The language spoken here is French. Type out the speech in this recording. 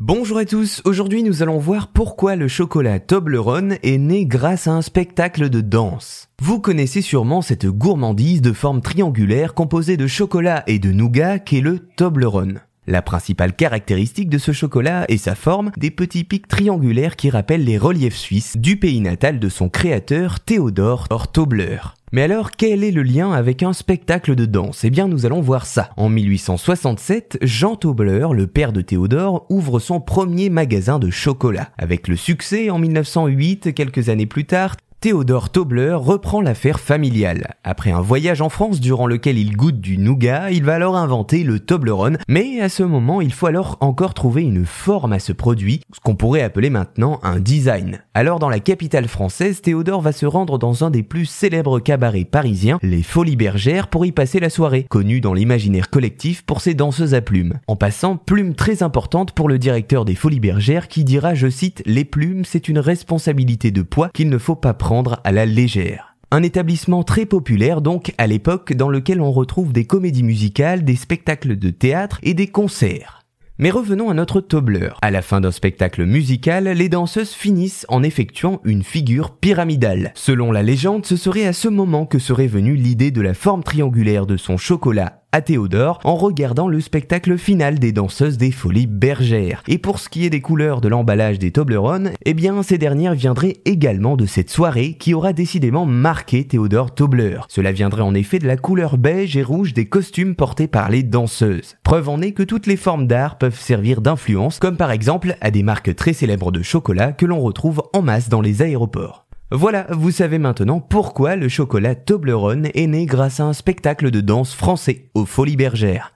Bonjour à tous, aujourd'hui nous allons voir pourquoi le chocolat Toblerone est né grâce à un spectacle de danse. Vous connaissez sûrement cette gourmandise de forme triangulaire composée de chocolat et de nougat qu'est le Toblerone. La principale caractéristique de ce chocolat est sa forme, des petits pics triangulaires qui rappellent les reliefs suisses du pays natal de son créateur Théodore Tobler. Mais alors, quel est le lien avec un spectacle de danse? Eh bien, nous allons voir ça. En 1867, Jean Tobler, le père de Théodore, ouvre son premier magasin de chocolat. Avec le succès, en 1908, quelques années plus tard, Théodore Tobler reprend l'affaire familiale. Après un voyage en France durant lequel il goûte du nougat, il va alors inventer le Toblerone, mais à ce moment il faut alors encore trouver une forme à ce produit, ce qu'on pourrait appeler maintenant un design. Alors dans la capitale française, Théodore va se rendre dans un des plus célèbres cabarets parisiens, les Folies Bergères, pour y passer la soirée, connu dans l'imaginaire collectif pour ses danseuses à plumes. En passant, plume très importante pour le directeur des Folies Bergères qui dira, je cite, les plumes c'est une responsabilité de poids qu'il ne faut pas à la légère. Un établissement très populaire donc à l'époque dans lequel on retrouve des comédies musicales, des spectacles de théâtre et des concerts. Mais revenons à notre Tobler. À la fin d'un spectacle musical, les danseuses finissent en effectuant une figure pyramidale. Selon la légende, ce serait à ce moment que serait venue l'idée de la forme triangulaire de son chocolat à Théodore en regardant le spectacle final des danseuses des folies bergères. Et pour ce qui est des couleurs de l'emballage des Toblerone, eh bien ces dernières viendraient également de cette soirée qui aura décidément marqué Théodore Tobler. Cela viendrait en effet de la couleur beige et rouge des costumes portés par les danseuses. Preuve en est que toutes les formes d'art peuvent servir d'influence, comme par exemple à des marques très célèbres de chocolat que l'on retrouve en masse dans les aéroports. Voilà, vous savez maintenant pourquoi le chocolat Toblerone est né grâce à un spectacle de danse français aux Folies Bergères.